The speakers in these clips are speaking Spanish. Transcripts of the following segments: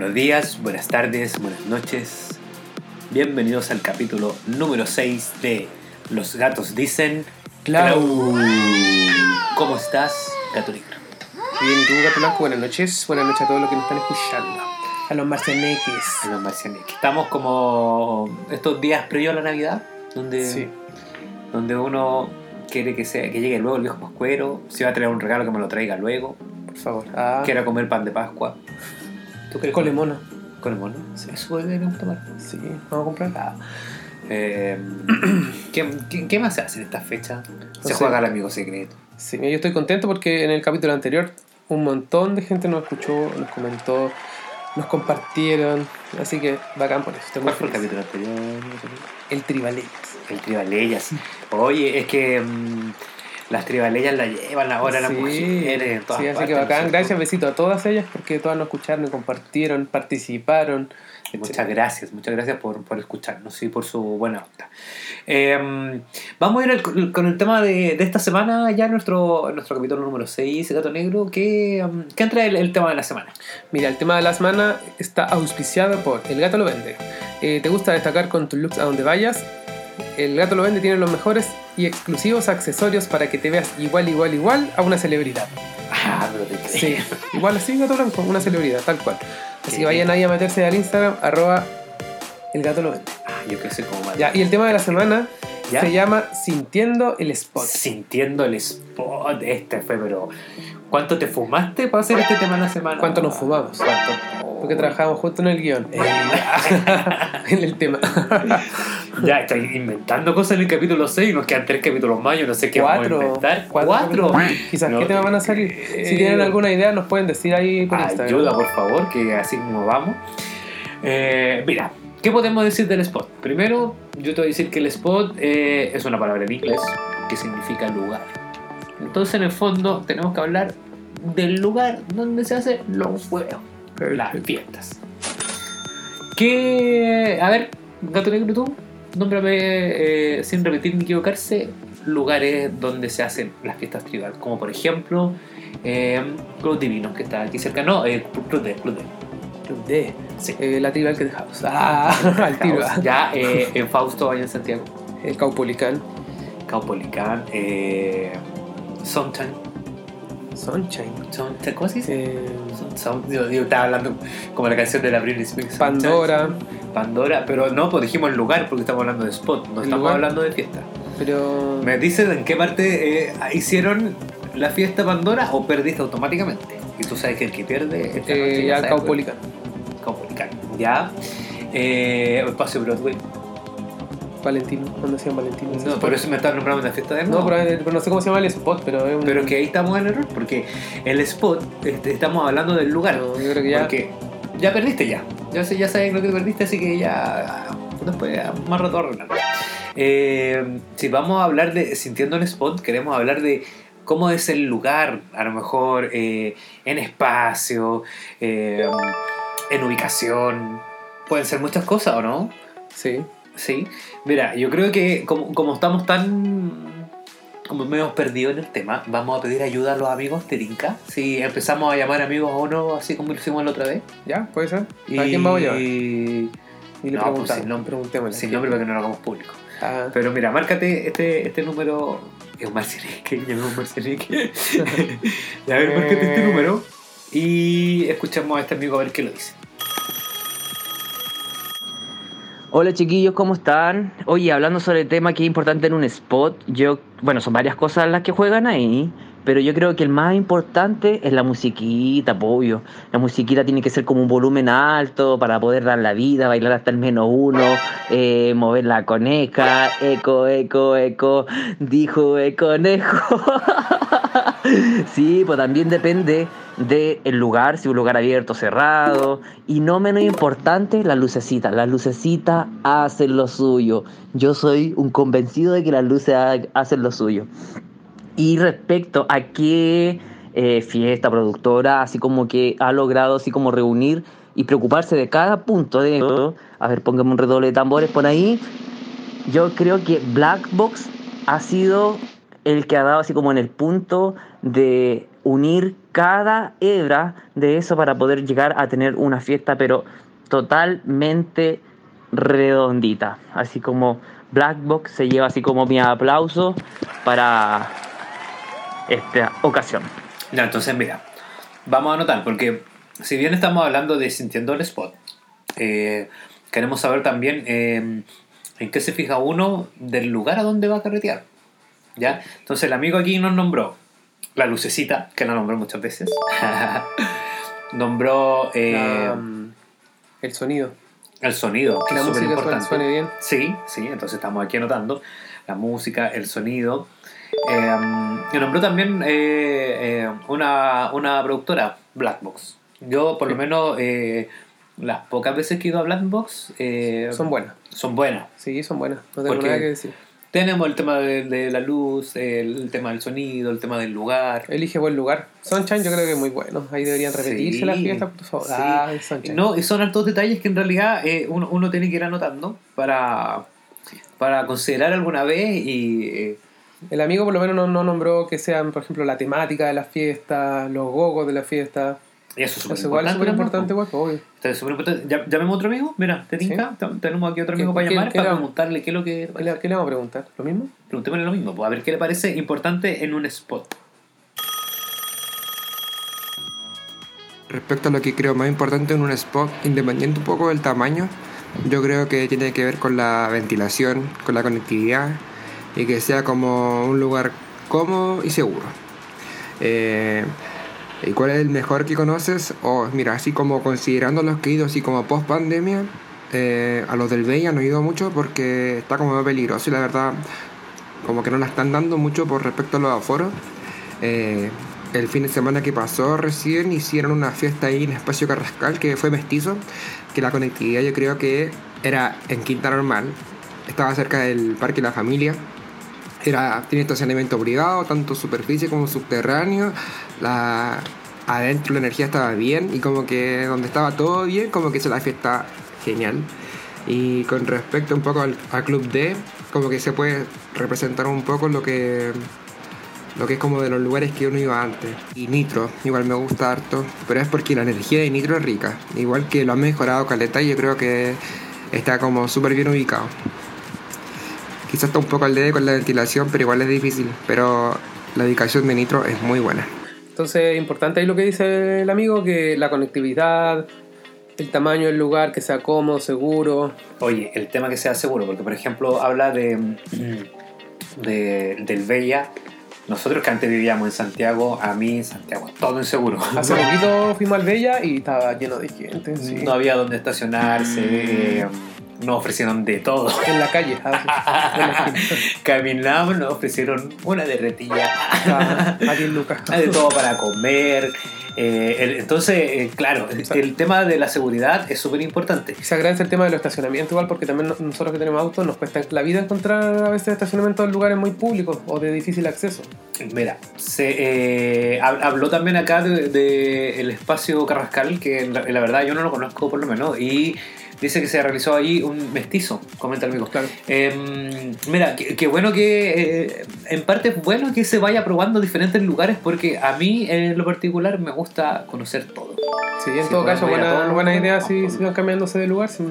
buenos días, buenas tardes, buenas noches. Bienvenidos al capítulo número 6 de Los gatos dicen Clau. ¿Cómo estás, gato negro? Bien, ¿y tú, Gato Blanco? Buenas noches. Buenas noches a todos los que nos están escuchando. A los marcianeques. A los marcianeques. Estamos como estos días previo a la Navidad, donde, Sí. donde uno quiere que, sea, que llegue luego el viejo pascuero, si va a traer un regalo que me lo traiga luego, Por favor. Ah, quiera comer pan de Pascua. ¿Tú quieres cole mono. ¿Con el mono? Eso deberíamos tomar. Sí, vamos a comprar. Ah, eh, ¿qué, qué, qué más se hace en esta fecha? Se juega el amigo secreto. Sí, yo estoy contento porque en el capítulo anterior un montón de gente nos escuchó, nos comentó, nos compartieron. Así que bacán por eso. Estoy ¿Cuál fue el capítulo anterior? El Tribaleyas. El Tribaleyas. Oye, es que mm, las Tribaleyas la llevan ahora las Sí, mujeres en todas sí, así partes, que ¿no es bacán. Gracias, besito a todas ellas porque todas nos escucharon, compartieron, participaron. Muchas gracias, muchas gracias por, por escucharnos y por su buena onda. Eh, vamos a ir al- con el tema de, de esta semana, ya nuestro, nuestro capítulo número 6, Gato Negro. ¿Qué, um, ¿qué entra el, el tema de la semana? Mira, el tema de la semana está auspiciado por El Gato Lo Vende. Eh, ¿Te gusta destacar con tus looks a donde vayas? El Gato Lo Vende tiene los mejores y exclusivos accesorios para que te veas igual, igual, igual a una celebridad. Ah, pero te Sí, igual así, Gato Blanco, una celebridad, tal cual. Así que vayan ahí a meterse al Instagram, arroba El Gato Lo Vende. Ah, yo creo que soy como mal. Ya, y el tema de la semana ¿Ya? se llama Sintiendo el Spot. Sintiendo el spot, este fue, pero ¿cuánto te fumaste para hacer este tema en la semana? ¿Cuánto nos fumamos? ¿Cuánto? Porque trabajamos juntos en el guion. Eh, en el tema. Ya, estoy inventando cosas en el capítulo 6, nos quedan tres capítulos más, yo no sé qué vamos a Cuatro. inventar. Cuatro. ¿Cuatro? Quizás, No, ¿qué tema van a salir? eh, Si tienen alguna idea, nos pueden decir ahí por Instagram. Ayuda, por favor, que así como vamos. Eh, mira, ¿qué podemos decir del spot? Primero, yo te voy a decir que el spot eh, es una palabra en inglés que significa lugar. Entonces, en el fondo, tenemos que hablar del lugar donde se hacen los juegos, las fiestas. ¿Qué? A ver, gato negro, tú, nómbrame eh, sin repetir ni equivocarse lugares donde se hacen las fiestas tribal, como por ejemplo eh, Club Divino, que está aquí cerca, no, eh, Club D, Club D. Club D. Sí. Eh, la Tribal que de House. Ah, al tiro. Ya eh, en Fausto, allá en Santiago, El Caupolicán. Caupolicán, eh, Sunshine, Sunshine. Sunshine, ¿cómo se dice? Eh, Sun- yo, yo estaba hablando como la canción de la Britney Spears. Sunshine. Pandora. Pandora, pero no, pues dijimos el lugar porque estamos hablando de spot, no estamos lugar. hablando de fiesta. Pero. ¿Me dices en qué parte eh, hicieron la fiesta Pandora o perdiste automáticamente? Y tú sabes que el que pierde esta noche Eh, ya Caupolicán. Caupolicán. Ya. Eh, espacio Broadway. Valentino. Cuando hacían Valentino. No, por eso me estás nombrando la fiesta de No, pero, pero no sé cómo se llama el spot, pero es un. Pero que ahí estamos en error, porque el spot, este, estamos hablando del lugar. No, yo creo que ya. Porque ya perdiste ya. Ya, sé- ya sabes lo que perdiste, así que ya. Después, ya, más rato. Eh, si vamos a hablar de sintiendo el spot, queremos hablar de cómo es el lugar, a lo mejor eh, en espacio, eh, en ubicación. Pueden ser muchas cosas, ¿o no? Sí. Sí. Mira, yo creo que como, como estamos tan. como medio perdidos en el tema, vamos a pedir ayuda a los amigos de Tinka. Si empezamos a llamar amigos o no, así como lo hicimos la otra vez. ¿Ya? ¿Puede ser? Y... ¿A quién vamos a llevar? Y Y le No, pues, preguntamos. sin nombre. Sin nombre para que no lo hagamos público. Ah, Pero mira, márcate este, este número. Es un marcianeque, ya un marcianeque. Ya, a ver, márcate este Eh. número. Y escuchamos a este amigo a ver qué lo dice. Hola chiquillos, ¿cómo están? Oye, hablando sobre el tema que es importante en un spot, yo, bueno, son varias cosas las que juegan ahí, pero yo creo que el más importante es la musiquita, pollo. La musiquita tiene que ser como un volumen alto para poder dar la vida, bailar hasta el menos uno, eh, mover la coneja, eco, eco, eco, dijo el conejo. sí, pues también depende del lugar, si un lugar abierto, cerrado. Y no menos importante, las lucecitas. Las lucecitas hacen lo suyo. Yo soy un convencido de que las luces ha- hacen lo suyo. Y respecto a qué eh, fiesta, productora, así como que ha logrado así como reunir y preocuparse de cada punto de esto. A ver, póngame un redoble de tambores por ahí. Yo creo que Black Box ha sido el que ha dado así como en el punto de unir cada hebra de eso para poder llegar a tener una fiesta, pero totalmente redondita. Así como Black Box se lleva así como mi aplauso para esta ocasión. Ya, entonces mira, vamos a anotar, porque si bien estamos hablando de sintiendo el spot, eh, queremos saber también eh, en qué se fija uno del lugar a donde va a carretear. ¿Ya? Entonces el amigo aquí nos nombró la lucecita, que la nombró muchas veces. nombró eh, mm, el sonido. el sonido, que la es súper importante. suene bien. Sí, sí, entonces estamos aquí anotando la música, el sonido. Eh, y nombró también eh, eh, una, una productora, Blackbox. Yo, por lo menos, eh, las pocas veces que he ido a Blackbox Son buenas. son buenas. Sí, son buenas. No tengo Porque- nada que decir. Tenemos el tema de, de la luz, el, el tema del sonido, el tema del lugar. Elige buen lugar. Sunshine yo creo que es muy bueno. Ahí deberían repetirse Sí, las fiestas, por favor. sí. Ah, Sunshine. No, y son altos detalles que en realidad eh, uno, uno tiene que ir anotando para, para considerar alguna vez y... eh, El amigo por lo menos no, no nombró que sean, por ejemplo, la temática de las fiestas, los gogos de la fiesta. Y eso es súper importante. pues, obvio. Esto es súper importante. Ya- Llamemos a otro amigo, mira, te tinca, Te- tenemos aquí otro ¿Qué- amigo para llamar qué para preguntarle qué es lo que... ¿Qué le, qué le vamos a preguntar? ¿Lo mismo? Preguntémosle lo mismo, pues, a ver qué le parece importante en un spot. Respecto a lo que creo más importante en un spot, independiente un poco del tamaño, yo creo que tiene que ver con la ventilación, con la conectividad y que sea como un lugar cómodo y seguro. Eh, ¿Y cuál es el mejor que conoces? O mira, así como considerando los que he ido así como post pandemia, eh, a los del Bella no he ido mucho porque está como peligroso y la verdad como que no la están dando mucho por respecto a los aforos. Eh, el fin de semana que pasó recién hicieron una fiesta ahí en Espacio Carrascal que fue mestizo, que la conectividad yo creo que era en Quinta Normal, estaba cerca del Parque La Familia, era, tiene estacionamiento privado, tanto superficie como subterráneo, la, adentro la energía estaba bien y como que donde estaba todo bien, como que hizo la fiesta genial. Y con respecto un poco al, al Club D, como que se puede representar un poco lo que lo que es como de los lugares que uno iba antes. Y Nitro, igual me gusta harto, pero es porque la energía de Nitro es rica. Igual que lo han mejorado Caleta y yo creo que está como súper bien ubicado. Quizás está un poco al dedo con la ventilación, pero igual es difícil. Pero la ubicación de Nitro es muy buena. Entonces, importante ahí lo que dice el amigo, que la conectividad, el tamaño del lugar, que sea cómodo, seguro. Oye, el tema que sea seguro, porque por ejemplo habla de, de del Bella. Nosotros que antes vivíamos en Santiago, a mí en Santiago todo inseguro. Hace poquito fuimos al Bella y estaba lleno de gente. sí. No había donde estacionarse, eh, nos ofrecieron de todo. En la calle, a veces, en la esquina. Caminamos, nos ofrecieron una derretilla, Ah, A 10 lucas. de todo para comer. Eh, el- entonces, eh, claro, el, el tema de la seguridad es súper importante. Se agradece el tema del estacionamiento igual porque también no- nosotros que tenemos autos nos cuesta la vida encontrar a veces estacionamiento en lugares muy públicos o de difícil acceso. Mira, se eh, hab- habló también acá del de, el espacio Carrascal, que la, la verdad yo no lo conozco por lo menos, y dice que se realizó ahí un mestizo, comenta el amigo. Claro. Eh, mira, qué bueno que, eh, en parte es bueno que se vaya probando diferentes lugares, porque a mí en lo particular me gusta conocer todo. Sí, en todo caso, buena, buena idea si, si van cambiándose de lugar. si-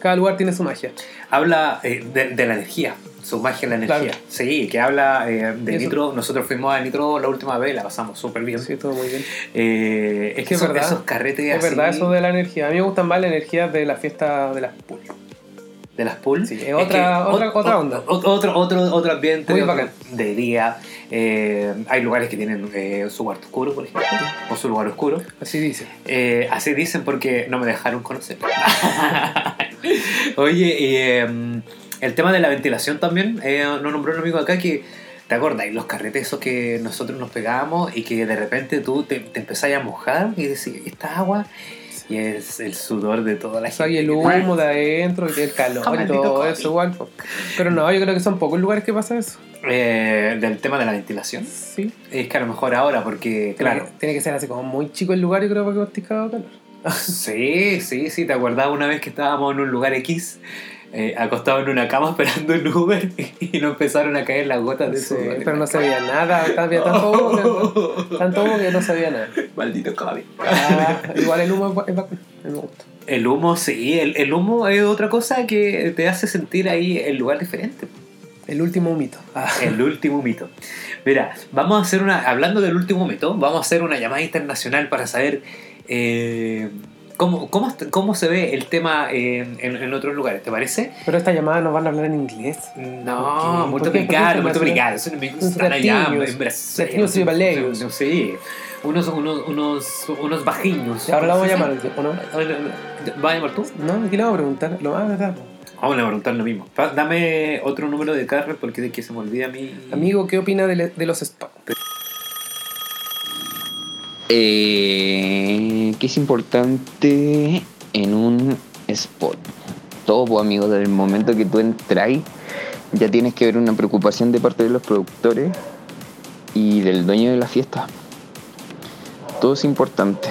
cada lugar tiene su magia. Habla eh, de, de la energía, su magia en la energía. Claro. Sí, que habla eh, de. Nitro. Nosotros fuimos a Nitro la última vez, la pasamos súper bien. Sí, todo muy bien. Eh, es que es verdad. esos carretes Es así verdad eso de la energía. A mí me gustan más la energía de la fiesta de las pool. de las pools. Sí, es otra- otra- o- otra onda. o- Otro, otro, otro ambiente Muy bacán. de día. Eh, hay lugares que tienen eh, su cuarto oscuro, por ejemplo, o su lugar oscuro. Así dice. Eh, así dicen porque no me dejaron conocer. Oye, y em, el tema de la ventilación también, eh, nos nombró un amigo acá que, ¿te? Y los carretes esos que nosotros nos pegábamos y que de repente tú te, te empezás a mojar y decís, esta agua, y es el sudor de toda la gente. y el humo de adentro y el calor y todo eso igual. Pero no, yo creo que son pocos lugares que pasa eso. Eh, del tema de la ventilación. Sí. Es que a lo mejor ahora, porque, claro, Tiene que, tiene que ser así como muy chico el lugar, yo creo, para que masticado calor. Sí, sí, sí, ¿te acordás una vez que estábamos en un lugar X? Eh, acostado en una cama esperando un Uber y no empezaron a caer las gotas de Sí, sudor. pero no se veía nada, había tanto humo que, tanto humo que no se veía nada. Maldito COVID. Ah, igual el humo es ba- es bacán, me gusta. El humo, sí, el, el humo es otra cosa que te hace sentir ahí el lugar diferente. El último humito. Ah, El último mito. Mira, vamos a hacer una. Hablando del último mito, vamos a hacer una llamada internacional para saber eh, cómo, cómo, cómo se ve el tema en, en- en otros lugares. ¿Te parece? pero esta llamada nos van a hablar en inglés. No, multiplicar. Son amigos que están allá en Brasil. latinos y baleos. No sé. Unos, unos, unos, unos bajiños. Y ahora la vamos a llamar, ¿o no? ¿Vas a llamar tú? No, aquí le vamos a preguntar. Lo más verdad. Vamos a preguntar lo mismo. Dame otro número de carro porque de que se me olvida a mí. Amigo, ¿qué opina de, de los spots? Eh, ¿Qué es importante en un spot? Todo, pues, amigo, desde el momento que tú entras, ya tienes que ver una preocupación de parte de los productores y del dueño de la fiesta. Todo es importante.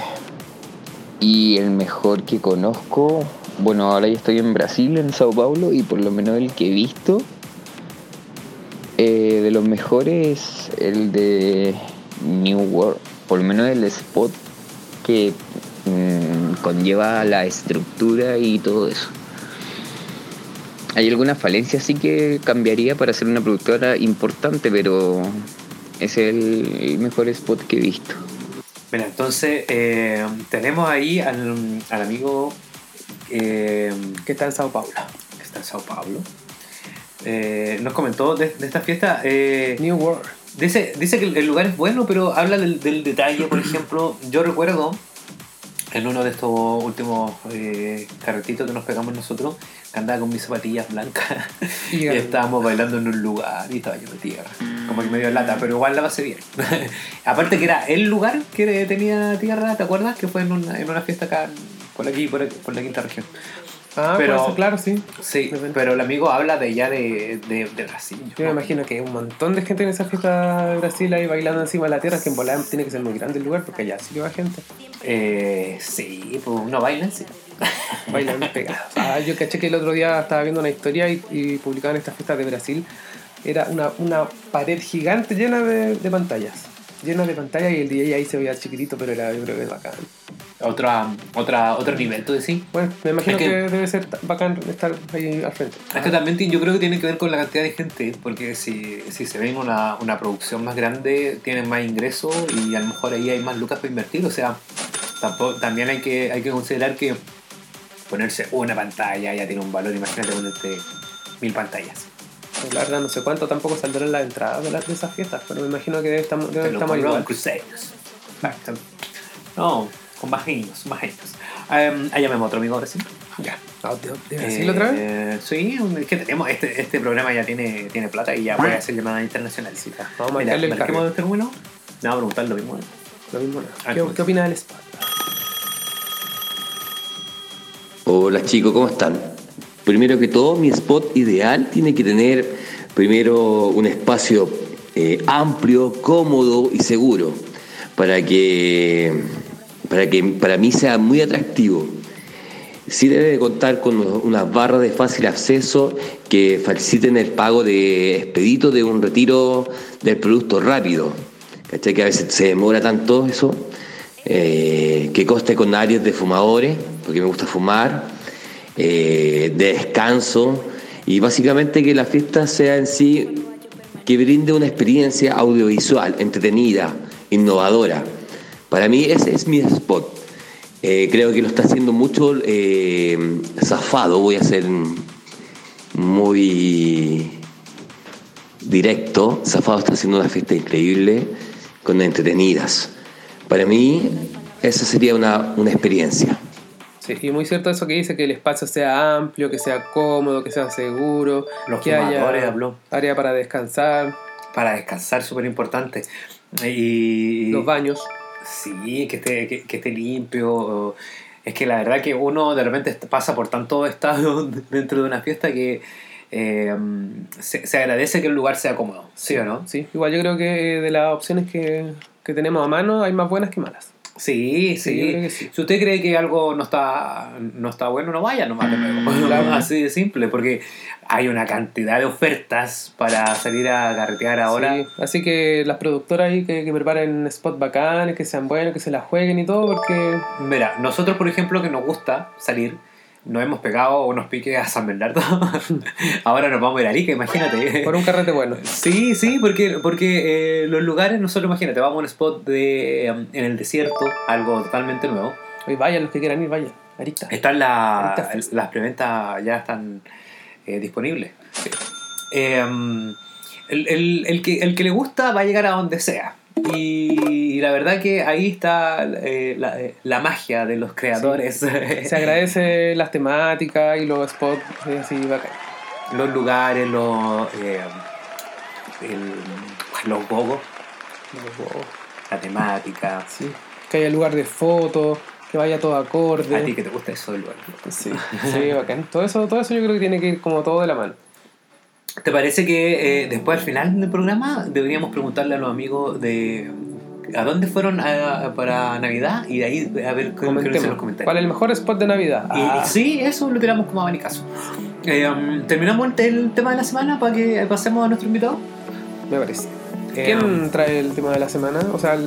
Y el mejor que conozco, bueno, ahora ya estoy en Brasil, en Sao Paulo, y por lo menos el que he visto, eh, de los mejores, el de New World, por lo menos el spot que mm, conlleva la estructura y todo eso. Hay algunas falencias sí que cambiaría para ser una productora importante, pero es el, el mejor spot que he visto. Mira, entonces eh, tenemos ahí al, al amigo eh, Que está en Sao Paulo. que está en Sao Paulo. Eh, nos comentó de, de esta fiesta. eh, New World. Dice, dice que el lugar es bueno, pero habla del, del detalle. Por ejemplo, yo recuerdo en uno de estos últimos eh, carretitos que nos pegamos nosotros, que andaba con mis zapatillas blancas Y estábamos bailando en un lugar y estaba lleno de tierra. Como que medio lata, pero igual la pasé bien. Aparte que era el lugar que tenía tierra, ¿te acuerdas? Que fue en una, en una fiesta acá por aquí, por, aquí- por la quinta región. Ah, Pero- claro, sí. Sí, pero el amigo habla de ya de, de, de Brasil. Yo me imagino que hay un montón de gente en esa fiesta de Brasil ahí bailando encima de la tierra, que en volada tiene que ser muy grande el lugar porque allá sí que va gente Eh, sí, pues uno baila sí. bailando pegados. Ah, yo caché que el otro día estaba viendo una historia y, y publicaban estas fiestas de Brasil. Era una, una pared gigante llena de, de pantallas. Llena de pantallas y el DJ ahí se veía chiquitito, pero era, yo creo que es bacán. Otra, otra, otro nivel, tú decís. Bueno, me imagino Es que, que- debe ser bacán estar ahí al frente. Es que también yo creo que tiene que ver con la cantidad de gente, porque si, si se ven una, una producción más grande, tienen más ingresos y a lo mejor ahí hay más lucas para invertir. O sea, tampoco, también hay que, hay que considerar que ponerse una pantalla ya tiene un valor. Imagínate ponerte mil pantallas. Pues la verdad no sé cuánto tampoco saldrán las entradas de, las de esas fiestas, pero me imagino que debe estar, debe Te lo estar igual. Crusaders. Exacto. No, con bajinos, bajinos. Um, ahí llamemos a otro amigo ahora sí. Ya. Ah, ¿De, de Brasil otra vez? Eh, Sí, es que tenemos, este, este programa ya tiene, tiene plata y ya puede hacer llamada internacional. Sí. Vamos a Mira, marcarle el cargo. este número. Vamos a preguntar lo mismo. Lo mismo. no. Ah, ¿Qué. ¿Qué opina del spot? Hola chicos, ¿cómo están? Primero que todo, mi spot ideal tiene que tener primero un espacio eh, amplio, cómodo y seguro para que, para que para mí sea muy atractivo. Sí debe de contar con unas barras de fácil acceso que faciliten el pago de expedito de un retiro del producto rápido. ¿Cachai? Que a veces se demora tanto eso. Eh, que coste con áreas de fumadores, porque me gusta fumar, eh, de descanso y básicamente que la fiesta sea en sí que brinde una experiencia audiovisual, entretenida, innovadora. Para mí ese es mi spot. Eh, creo que lo está haciendo mucho eh, zafado, voy a ser muy directo. Zafado está haciendo una fiesta increíble con entretenidas. Para mí esa sería una, una experiencia. Sí, y muy cierto eso que dice, que el espacio sea amplio, que sea cómodo, que sea seguro, Los que haya habló. área para descansar, Para descansar, súper importante. Y, los baños. Sí, que esté, que, que esté limpio. Es que la verdad que uno de repente pasa por tanto estado dentro de una fiesta que eh, se, se agradece que el lugar sea cómodo. ¿Sí o no? Sí, igual yo creo que de las opciones que, que tenemos a mano hay más buenas que malas. Sí, Sí. Si usted cree que algo no está, no está bueno, no vaya nomás de nuevo. Claro. Así de simple, porque hay una cantidad de ofertas para salir a carretear ahora. Sí, Así que las productoras ahí que, que preparen spots bacanes, que sean buenos, que se las jueguen y todo, porque Mira, nosotros, por ejemplo, que nos gusta salir, nos hemos pegado unos piques a San Bernardo. ahora nos vamos a ir a Arica, imagínate. por un carrete bueno. Sí, sí, porque, porque eh, los lugares, nosotros imagínate, vamos a un spot de, um, en el desierto, algo totalmente nuevo. Oye, vayan los que quieran ir, vayan. Arista. Están la- las preventas ya están eh, disponibles. Eh, um, el, el- el que, el que le gusta va a llegar a donde sea. Y, la verdad que ahí está eh, la, eh, la magia de los creadores. Se agradece las temáticas y los spots eh, así bacán. los lugares, los, eh, el- los gogos, la temática. Sí. Que haya lugar de fotos, que vaya todo acorde. A ti que te gusta eso del lugar. Sí, sí, bacán. Todo eso, todo eso yo creo que tiene que ir como todo de la mano. ¿Te parece que eh, después al final del programa deberíamos preguntarle a los amigos de a dónde fueron a- para Navidad y de ahí a ver qué dicen los comentarios? ¿Cuál es el mejor spot de Navidad? Y, Ah, sí, eso lo tiramos como abanicazo. Eh, um, ¿Terminamos el, el tema de la semana para que pasemos a nuestro invitado? me parece. Eh, ¿Quién trae el tema de la semana? O sea, el-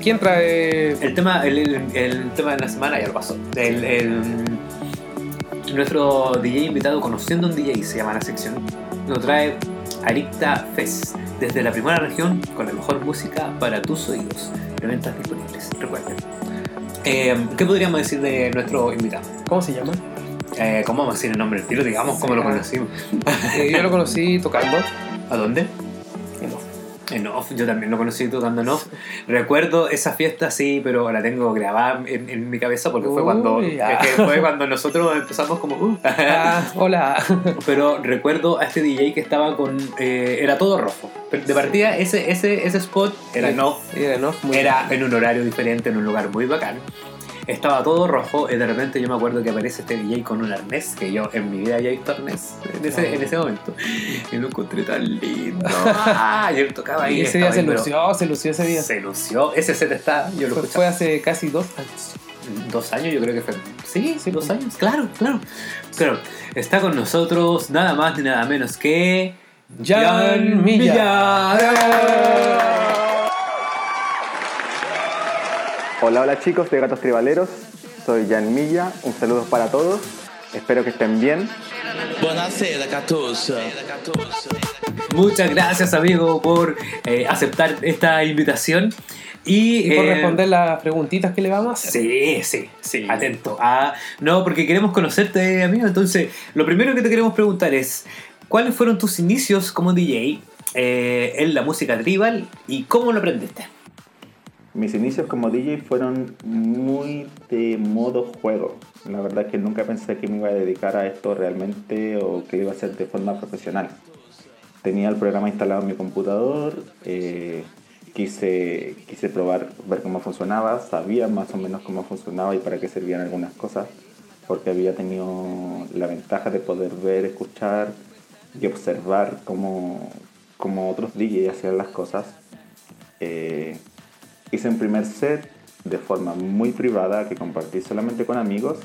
¿quién trae El tema, el, el- tema de la semana ya lo pasó. El- nuestro DJ invitado, conociendo un DJ, se llama la sección, nos trae Aricta Fest, desde la primera región con la mejor música para tus oídos. Preventas disponibles, recuerden. Eh, ¿Qué podríamos decir de nuestro invitado? ¿Cómo se llama? Eh, ¿Cómo vamos a decir el nombre del tiro? Digamos cómo lo Ah. conocimos. Eh, yo lo conocí tocando. ¿A dónde? En off, yo también lo conocí tocando en off. Recuerdo esa fiesta, sí, pero la tengo grabada en, en mi cabeza porque fue Uy, cuando ya. es que fue cuando nosotros empezamos como... uh. Ah, hola. pero recuerdo a este DJ que estaba con... eh, era todo rojo. De partida, ese, ese, ese spot era en off, Era en off, muy era en un horario diferente, en un lugar muy bacán. Estaba todo rojo y de repente yo me acuerdo que aparece este DJ con un arnés, que yo en mi vida había visto arnés en ese, en ese momento. Y lo encontré tan lindo. Ah, y él tocaba ahí. Y ese día se lució, se lució ese día. Se lució. Ese set está, yo lo Fue, escuché fue hace casi dos años. dos años, yo creo que fue. Sí, Sí, dos años. Claro, claro. Claro, está con nosotros nada más ni nada menos que. Jan Milla. Hola, hola chicos de Gatos Tribaleros, soy Jan Milla, un saludo para todos, espero que estén bien. Buonasera, Catoso. Muchas gracias, amigo, por eh, aceptar esta invitación. Y, Y por eh, responder las preguntitas que le vamos a hacer. Sí, sí, sí. Atento. Ah, no, porque queremos conocerte, amigo. Entonces, lo primero que te queremos preguntar es: ¿cuáles fueron tus inicios como DJ eh, en la música tribal y cómo lo aprendiste? Mis inicios como DJ fueron muy de modo juego. La verdad es que nunca pensé que me iba a dedicar a esto realmente o que iba a ser de forma profesional. Tenía el programa instalado en mi computador, eh, quise, quise probar, ver cómo funcionaba, sabía más o menos cómo funcionaba y para qué servían algunas cosas, porque había tenido la ventaja de poder ver, escuchar y observar cómo, cómo otros DJs hacían las cosas. Eh, hice un primer set de forma muy privada que compartí solamente con amigos,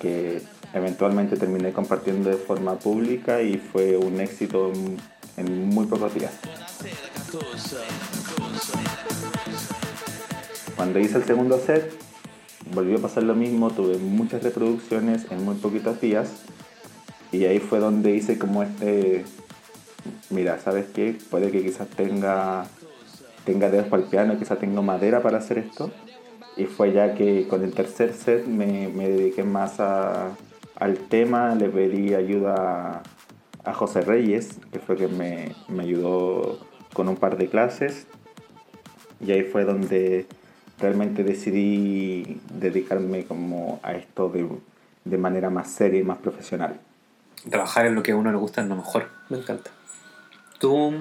que eventualmente terminé compartiendo de forma pública y fue un éxito en- muy pocos días. Cuando hice el segundo set, volvió a pasar lo mismo, tuve muchas reproducciones en muy poquitos días y ahí fue donde hice como este, mira, ¿sabes qué? Puede que quizás tenga, tenga dedos para el piano, quizás tengo madera para hacer esto. Y fue ya que con el tercer set me, me dediqué más a- al tema, le pedí ayuda a, a José Reyes, que fue que me, me ayudó con un par de clases. Y ahí fue donde realmente decidí dedicarme como a esto de, de manera más seria y más profesional. Trabajar en lo que a uno le gusta es lo mejor. Me encanta. Tú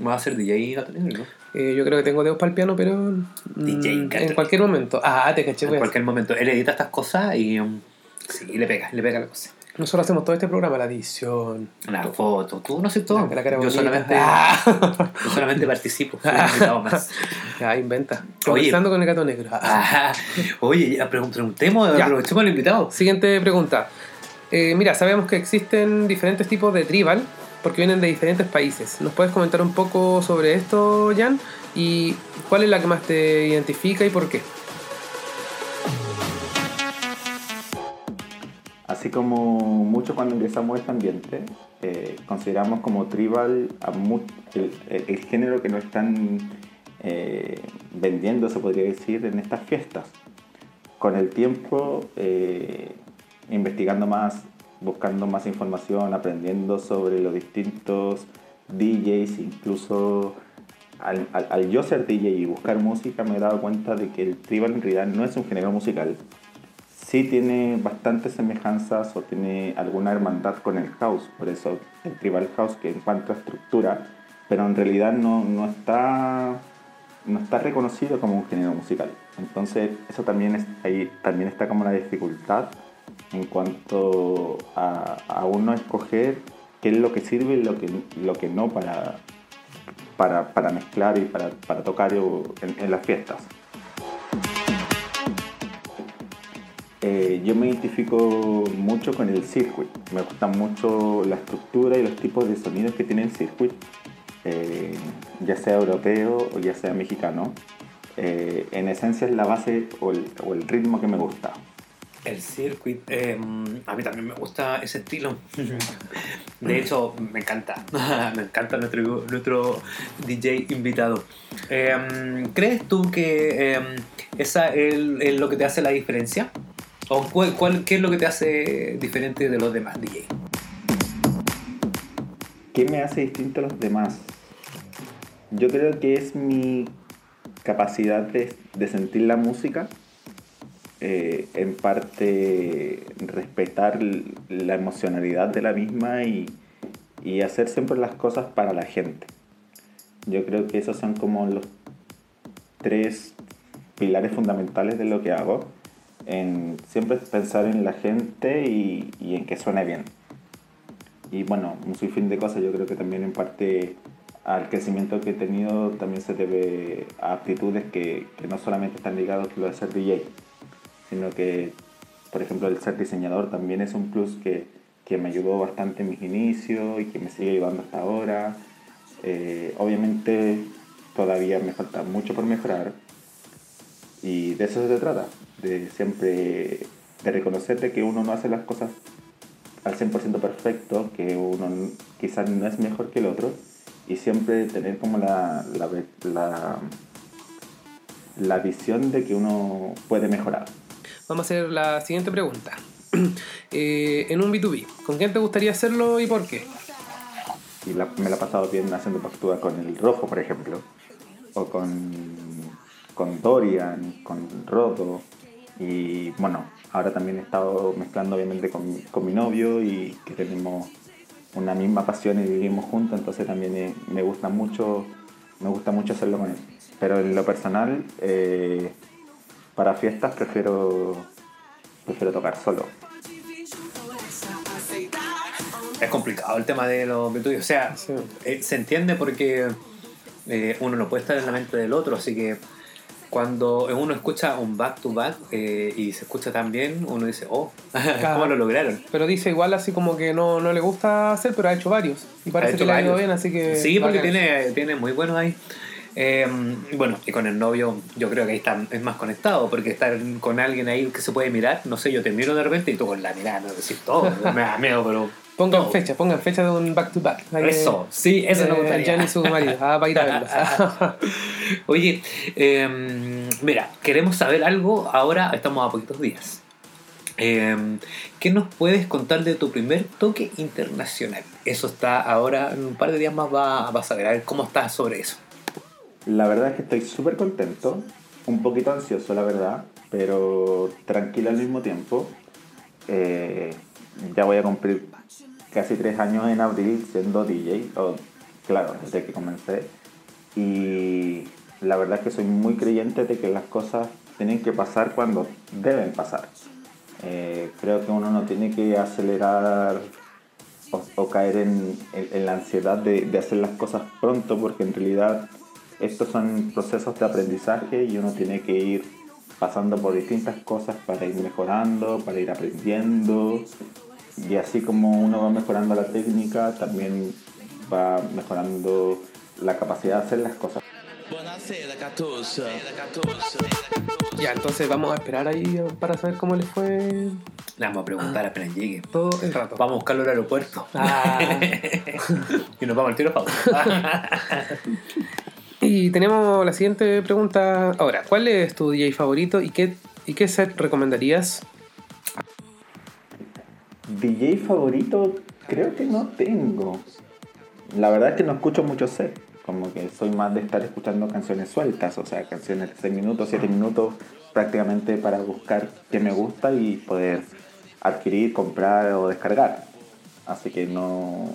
vas a ser DJ Gato Negro, ¿no? Eh, yo creo que tengo dedos para el piano, pero DJ Gato. en cualquier momento. Ah, te caché, En pues. cualquier momento. Él edita estas cosas y mm, sí, le pega, le pega la cosa. Nosotros hacemos todo este programa, la edición. La foto, tú no sé todo. La- la cara yo, bonita. solamente, Ah. yo solamente participo, más. Ya, inventa. Conversando con el gato negro. Ah, oye, ya, pregun- preguntemos, Ya. aprovechemos al invitado. Siguiente pregunta. Eh, mira, sabemos que existen diferentes tipos de tribal porque vienen de diferentes países. ¿Nos puedes comentar un poco sobre esto, Jan? ¿Y cuál es la que más te identifica y por qué? Así como mucho cuando ingresamos a este ambiente, eh, consideramos como tribal el género que nos están eh, vendiendo, se podría decir, en estas fiestas. Con el tiempo, eh, investigando más, buscando más información, aprendiendo sobre los distintos DJs, incluso al, yo ser DJ y buscar música, me he dado cuenta de que el tribal en realidad no es un género musical, sí tiene bastantes semejanzas o tiene alguna hermandad con el house, por eso el tribal house que en cuanto a estructura, pero en realidad no, no está no está reconocido como un género musical. Entonces eso también es, ahí también está como la dificultad en cuanto a, uno escoger qué es lo que sirve y lo que, lo que no para, para, para mezclar y para, para tocar en, las fiestas. Eh, yo me identifico mucho con el circuit. Me gusta mucho la estructura y los tipos de sonidos que tiene el circuit, eh, ya sea europeo o ya sea mexicano. Eh, en esencia es la base o el ritmo que me gusta. El circuit, eh, a mí también me gusta ese estilo. De hecho, me encanta. me encanta nuestro, nuestro DJ invitado. Eh, ¿Crees tú que eh, esa es, lo que te hace la diferencia? ¿O cuál, cuál- qué es lo que te hace diferente de los demás DJ? ¿Qué me hace distinto a los demás? Yo creo que es mi capacidad de, de sentir la música, eh, en parte respetar la emocionalidad de la misma y, y hacer siempre las cosas para la gente. Yo creo que esos son como los tres pilares fundamentales de lo que hago. En siempre pensar en la gente y, y en que suene bien. Y bueno, un sinfín de cosas, yo creo que también en parte al crecimiento que he tenido también se debe a aptitudes que, que no solamente están ligadas a lo de ser DJ, sino que, por ejemplo, el ser diseñador también es un plus que, que me ayudó bastante en mis inicios y que me sigue ayudando hasta ahora. Eh, obviamente todavía me falta mucho por mejorar y de eso se trata, de siempre de reconocer de que uno no hace las cosas al 100% perfecto, que uno quizás no es mejor que el otro, y siempre tener como la, la, la visión de que uno puede mejorar. Vamos a hacer la siguiente pregunta. Eh, en un B2B, ¿con quién te gustaría hacerlo y por qué? Y la- me la he pasado bien haciendo factura con el rojo, por ejemplo, o con, con Dorian, con Rodo, y bueno, ahora también he estado mezclando obviamente con, con mi novio y que tenemos una misma pasión y vivimos juntos, entonces también eh, me gusta mucho, me gusta mucho hacerlo con él. Pero en lo personal, eh, para fiestas prefiero, prefiero tocar solo. Es complicado el tema de los virtudes. O sea, Sí. eh, se entiende porque eh, uno no puede estar en la mente del otro, así que cuando uno escucha un back to back eh, y se escucha tan bien, uno dice, oh, ¿cómo lo lograron? Pero dice igual así como que no, no le gusta hacer, pero ha hecho varios. Y parece Ha que hecho le ha ido varios. bien, así que... Sí, porque tiene, tiene muy buenos ahí. Eh, bueno, y con el novio yo creo que ahí está, es más conectado, porque estar con alguien ahí que se puede mirar, no sé, yo te miro de repente y tú con la mirada no decís todo, me da miedo, pero... Pongan fecha, pongan fecha de un back to back. Eso, sí, eso eh, me gustaría. Jan y su marido, ah, para ir a verlos. Oye, eh, mira, queremos saber algo, ahora estamos a poquitos días. Eh, ¿Qué nos puedes contar de tu primer toque internacional? Eso está ahora, en un par de días más va, vas a ver, a ver cómo estás sobre eso. La verdad es que estoy súper contento, un poquito ansioso la verdad, pero tranquilo al mismo tiempo. Eh, ya voy a cumplir casi tres años en abril siendo DJ, o claro, desde que comencé. Y la verdad es que soy muy creyente de que las cosas tienen que pasar cuando deben pasar. Eh, creo que uno no tiene que acelerar o, o caer en, en- en la ansiedad de, de hacer las cosas pronto, porque en realidad estos son procesos de aprendizaje y uno tiene que ir pasando por distintas cosas para ir mejorando, para ir aprendiendo. Y así como uno va mejorando la técnica, también va mejorando la capacidad de hacer las cosas. Catossa. Ya, entonces vamos a esperar ahí para saber cómo les fue Le vamos a preguntar apenas llegue. todo el rato. Vamos a buscarlo al aeropuerto. Ah. y nos vamos al tiro pausa. Y tenemos la siguiente pregunta ahora. ¿Cuál es tu DJ favorito y qué, y qué set recomendarías? DJ favorito, creo que no tengo. La verdad es que no escucho mucho set. Como que soy más de estar escuchando canciones sueltas, o sea, canciones de 6 minutos, 7 minutos, prácticamente para buscar qué me gusta y poder adquirir, comprar o descargar. Así que no,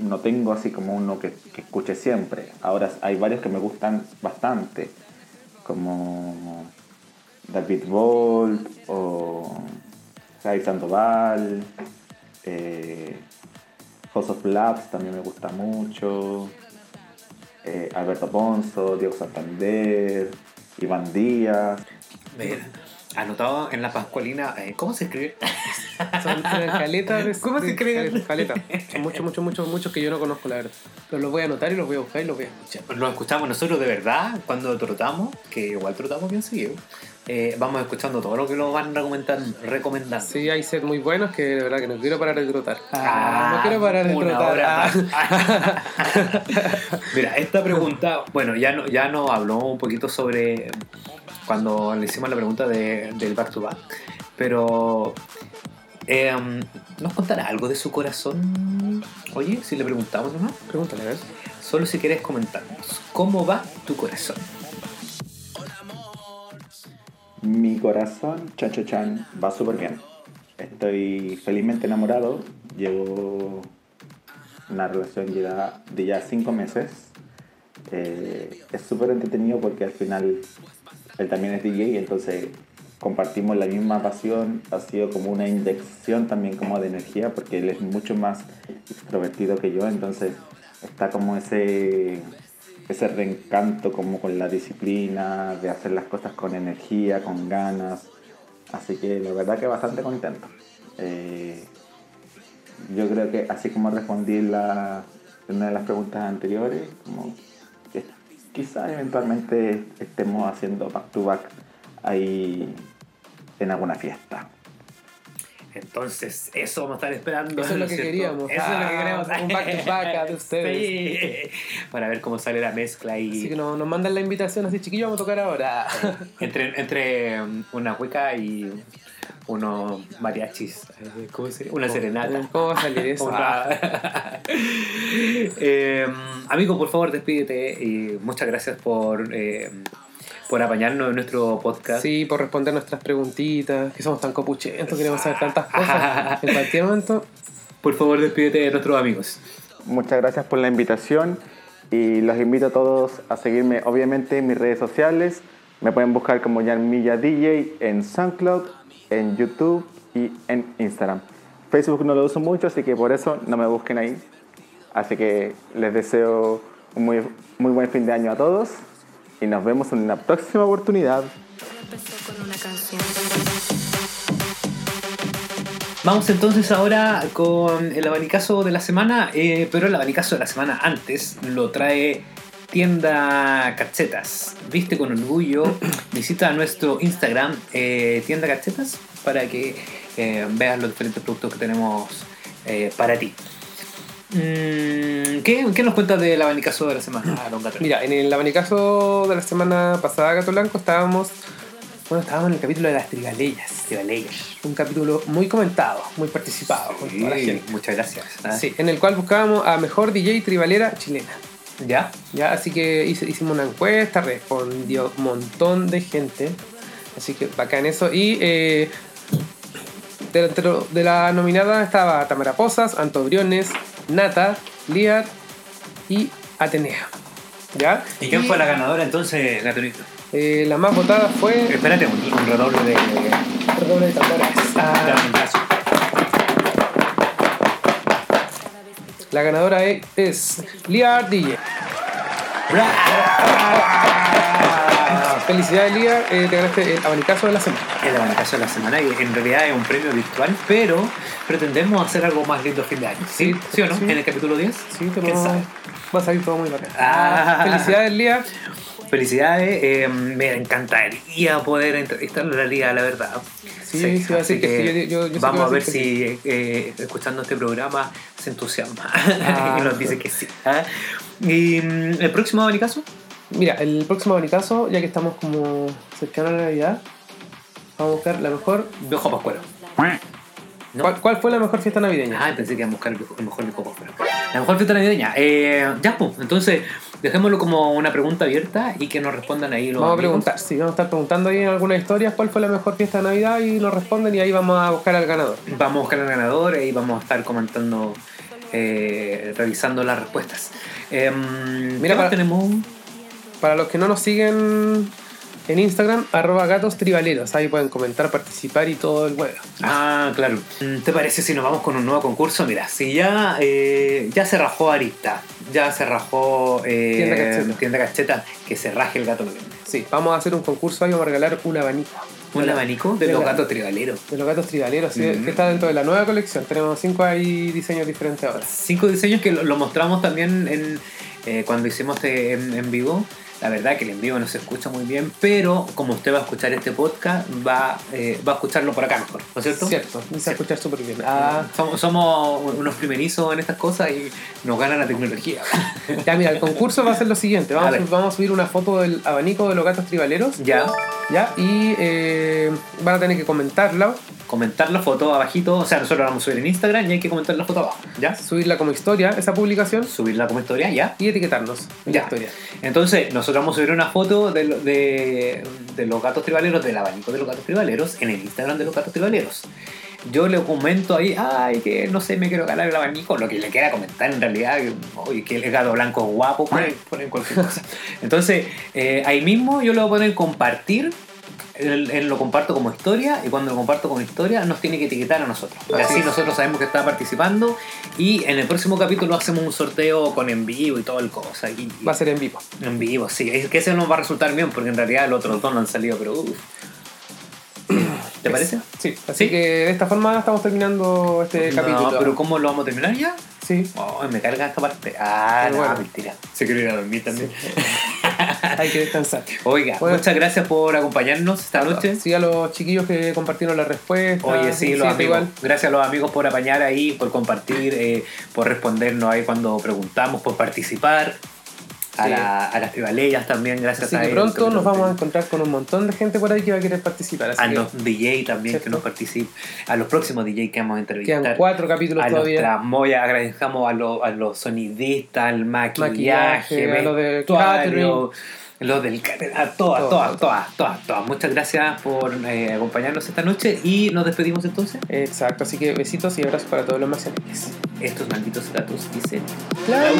no tengo así como uno que, que escuche siempre. Ahora hay varios que me gustan bastante, como David Bolt o Jair Sandoval, eh, House of Labs también me gusta mucho, eh, Alberto Ponzo, Diego Santander, Iván Díaz. Anotado en la Pascualina, eh, ¿cómo se escribe? Son una caleta de ¿Cómo se escribe? Caleta. Son muchos, muchos, muchos, muchos que yo no conozco, la verdad. Pero los voy a anotar y los voy a buscar y los voy a escuchar. Lo escuchamos nosotros de verdad cuando trotamos, que igual trotamos bien seguido. Eh, vamos escuchando todo lo que nos van recomendando. recomendando. Sí, hay sets muy buenos que de verdad que no quiero parar de trotar. Ah, no quiero parar de una trotar. hora Ah. Mira, esta pregunta, bueno, ya, no, ya nos habló un poquito sobre cuando le hicimos la pregunta de- del back to back, pero eh, ¿nos contará algo de su corazón? Oye, si le preguntamos nomás, Pregúntale, a ver. solo si quieres comentarnos, ¿cómo va tu corazón? Mi corazón, chan chan, va súper bien. Estoy felizmente enamorado. Llevo una relación ya de ya cinco meses. Eh, es súper entretenido porque al final él también es DJ, entonces compartimos la misma pasión. Ha sido como una inyección también como de energía porque él es mucho más extrovertido que yo, entonces está como ese ese reencanto como con la disciplina, de hacer las cosas con energía, con ganas. Así que la verdad que bastante contento. Eh, yo creo que así como respondí la, en una de las preguntas anteriores, como quizás eventualmente estemos haciendo back to back ahí en alguna fiesta. Entonces, eso vamos a estar esperando. Eso es lo ¿no que cierto? queríamos. Eso es lo que Ah, queremos. un back to back de ustedes. Sí. Para ver cómo sale la mezcla y Así que nos, nos mandan la invitación así, chiquillos, vamos a tocar ahora. entre, entre una hueca y unos mariachis. eh, ¿Cómo se? Una serenata. ¿Cómo va a salir eso? Una- Eh, amigo, por favor, despídete y muchas gracias por, eh, por apañarnos en nuestro podcast. Sí, por responder nuestras preguntitas, que somos tan copuchentos, queremos saber tantas cosas. En cualquier momento, Por favor, despídete de nuestros amigos. Muchas gracias por la invitación y los invito a todos a seguirme obviamente en mis redes sociales. Me pueden buscar como Yarmilla DJ en SoundCloud, en YouTube y en Instagram. Facebook no lo uso mucho, así que por eso no me busquen ahí. Así que les deseo un muy, muy buen fin de año a todos y nos vemos en una próxima oportunidad. Vamos entonces ahora con el abanicazo de la semana, eh, pero el abanicazo de la semana antes lo trae Tienda Cachetas. Viste con orgullo, visita nuestro Instagram eh, Tienda Cachetas para que eh, veas los diferentes productos que tenemos eh, para ti. Mm, ¿qué, qué nos cuentas del abanicazo de la semana, don Gato? mira, en el abanicazo de la semana pasada, Gato Blanco, estábamos, bueno, estábamos en el capítulo de las trigaleyas. Un capítulo muy comentado, muy participado con toda la Sí, gente. muchas gracias. Sí, en el cual buscábamos a mejor DJ tribalera chilena. ¿Ya? Ya, así que hice- hicimos una encuesta, respondió un montón de gente. Así que bacán eso. Y eh, de la nominada estaba Tamara Posas, Anto Briones, Nata, Liar y Atenea. ¿Ya? ¿Y quién fue la ganadora entonces, Gatonito? Eh, la más votada fue. Espérate, un, un redoble de... Redoble de tambores. Ah. Dame un abrazo. La ganadora e- es Liar DJ. Felicidades, Liar. eh, te ganaste el abanicazo de la semana. El abanicazo de la semana y en realidad es un premio virtual, pero pretendemos hacer algo más lindo fin de año. ¿Sí, Sí, ¿Sí o no? sí. En el capítulo 10. Sí, te ¿Quién puedo- sabe? Va a salir todo muy bacán. Ah. Felicidades, Liar. Felicidades, eh, me encantaría poder entrevistarlo a la liga, la verdad. Sí, sí, así que sí, yo- yo- yo sé que vamos va a ver si eh, escuchando este programa se entusiasma Ah, y nos dice que sí. ¿ah? ¿Y mm, el próximo abanicazo? Mira, el próximo abanicazo, ya que estamos como cercano a la Navidad, vamos a buscar la mejor. Viejo Pascuero. ¿No? ¿Cuál, cuál fue la mejor fiesta navideña? Ah, pensé que iba a buscar el mejor viejo Pascuero. La mejor fiesta navideña. Eh, ya, pues, entonces dejémoslo como una pregunta abierta y que nos respondan ahí los Vamos a preguntar, sí, vamos a estar preguntando ahí en algunas historias cuál fue la mejor fiesta de Navidad y nos responden y ahí vamos a buscar al ganador. Vamos a buscar al ganador y vamos a estar comentando, eh, revisando las respuestas. Em, Mira, ¿qué más para- tenemos? Para los que no nos siguen en Instagram, arroba gatos tribaleros, ahí pueden comentar, participar y todo el huevo. Ah, claro. Mm, ¿Te parece si nos vamos con un nuevo concurso? Mira, si ya, eh, ya se rajó Arista, ya se rajó eh, Tienda Cacheta. Tienda Cacheta, que se raje el gato. Sí, vamos a hacer un concurso ahí, vamos a regalar un abanico. Un abanico de de los la- gatos tribaleros. De los gatos tribaleros, sí, Mm. que está dentro de la nueva colección. Tenemos cinco ahí diseños diferentes ahora. Cinco diseños que lo, lo mostramos también en, eh, cuando hicimos este en, en vivo. La verdad que el en vivo no se escucha muy bien, pero como usted va a escuchar este podcast, va, eh, va a escucharlo por acá mejor, ¿no es cierto? Cierto, me hizo escuchar súper bien. Ah, somos, somos unos primerizos en estas cosas y nos gana la tecnología. ya, mira, el concurso va a ser lo siguiente: A a, vamos a subir una foto del abanico de los gatos tribaleros, ya, ¿ya? Y eh, van a tener que comentarla, comentar la foto abajito, o sea, nosotros la vamos a subir en Instagram y hay que comentar la foto abajo, ¿ya? subirla como historia, esa publicación, Subirla como historia, ¿ya? y etiquetarnos en Ya. la historia. Entonces, nosotros vamos a subir una foto de, de, de los gatos tribaleros, del abanico de los gatos tribaleros, en el Instagram de los gatos tribaleros. Yo le comento ahí, ay, que no sé, me quiero ganar el abanico, lo que le quiera comentar en realidad, que, oye, que el gato blanco es guapo, ponen, ponen cualquier cosa. Entonces, eh, ahí mismo yo le voy a poner compartir, él, él lo comparto como historia, y cuando lo comparto como historia nos tiene que etiquetar a nosotros. Así nosotros sabemos que está participando, y en el próximo capítulo hacemos un sorteo con en vivo y todo el cosa. Y, Va a ser en vivo. en vivo, sí. Es que ese nos va a resultar bien porque en realidad los otros dos no han salido, pero uff. ¿Te parece? Sí, así Sí. que de esta forma estamos terminando este No, capítulo. pero ¿cómo lo vamos a terminar ya? Sí, Oh, me carga esta parte. Ah, Pero no, bueno. mentira. Se quiere ir a dormir también. hay que descansar. Oiga, Bueno. muchas gracias por acompañarnos esta noche. Sí, a los chiquillos que compartieron la respuesta. Oye, sí, los amigos. igual. Gracias a los amigos por apañar ahí, por compartir, eh, por respondernos ahí cuando preguntamos, por participar. A, la- a las tribaleyas también, gracias Así a que pronto nos vamos a encontrar con un montón de gente por ahí que va a querer participar. Así a que los DJ también que ¿Cierto? nos participen, a los próximos DJ que vamos a entrevistar. quedan cuatro capítulos a todavía. nuestras moyas, agradecemos a, los- a los sonidistas, al maquillaje, Maquillaje, a los de vestuario, los del catering, a todas, todas, todas, todas, todas. Muchas gracias por eh, acompañarnos esta noche y nos despedimos entonces. Exacto, así que besitos y abrazos para todos los marcianeques. Estos malditos gatos dicen. Claro.